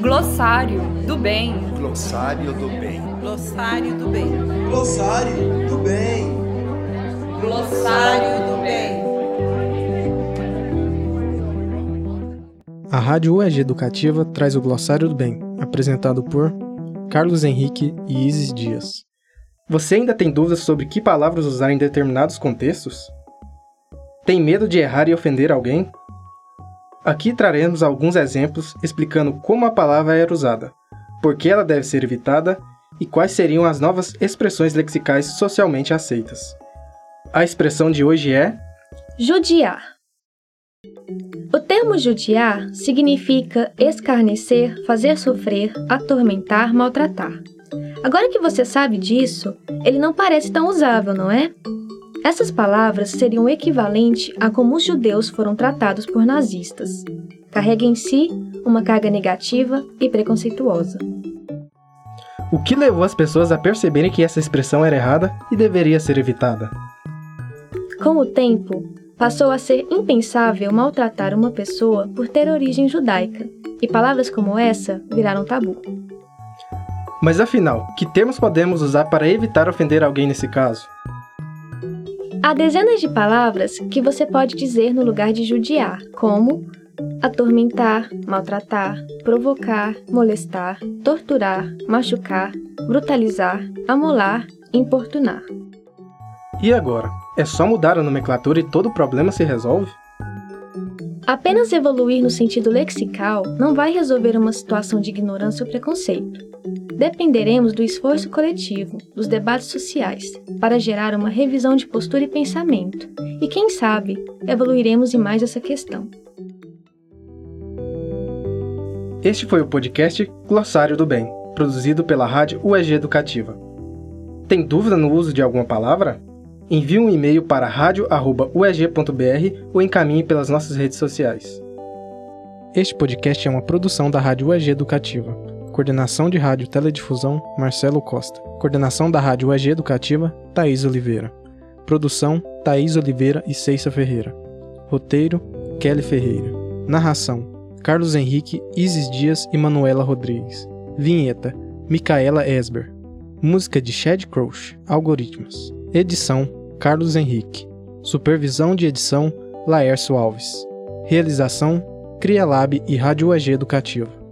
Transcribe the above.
Glossário do bem. Glossário do bem. Glossário do bem. Glossário do bem. Glossário do bem. A Rádio UEG Educativa traz o Glossário do Bem, apresentado por Carlos Henrique e Isis Dias. Você ainda tem dúvidas sobre que palavras usar em determinados contextos? Tem medo de errar e ofender alguém? Aqui traremos alguns exemplos explicando como a palavra era usada, por que ela deve ser evitada e quais seriam as novas expressões lexicais socialmente aceitas. A expressão de hoje é Judiar. O termo judiar significa escarnecer, fazer sofrer, atormentar, maltratar. Agora que você sabe disso, ele não parece tão usável, não é? Essas palavras seriam equivalente a como os judeus foram tratados por nazistas. Carrega em si uma carga negativa e preconceituosa. o que levou as pessoas a perceberem que essa expressão era errada e deveria ser evitada. Com o tempo, passou a ser impensável maltratar uma pessoa por ter origem judaica, e palavras como essa viraram tabu. Mas afinal, que termos podemos usar para evitar ofender alguém nesse caso? Há dezenas de palavras que você pode dizer no lugar de judiar, como atormentar, maltratar, provocar, molestar, torturar, machucar, brutalizar, amolar, importunar. E agora? É só mudar a nomenclatura e todo o problema se resolve? Apenas evoluir no sentido lexical não vai resolver uma situação de ignorância ou preconceito. Dependeremos do esforço coletivo, dos debates sociais, para gerar uma revisão de postura e pensamento, e quem sabe, evoluiremos em mais essa questão. Este foi o podcast Glossário do Bem, produzido pela Rádio UEG Educativa. Tem dúvida no uso de alguma palavra? Envie um e-mail para radio.ueg.br ou encaminhe pelas nossas redes sociais. Este podcast é uma produção da Rádio UEG Educativa. Coordenação de Rádio Teledifusão, Marcelo Costa. Coordenação da Rádio UEG Educativa, Thaís Oliveira. Produção, Thaís Oliveira e Ceissa Ferreira. Roteiro, Kelly Ferreira. Narração, Carlos Henrique, Isis Dias e Manuela Rodrigues. Vinheta, Micaela Esber. Música de Chad Crouch, Algoritmos. Edição, Carlos Henrique. Supervisão de edição, Laércio Alves. Realização, CriaLab e Rádio UEG Educativa.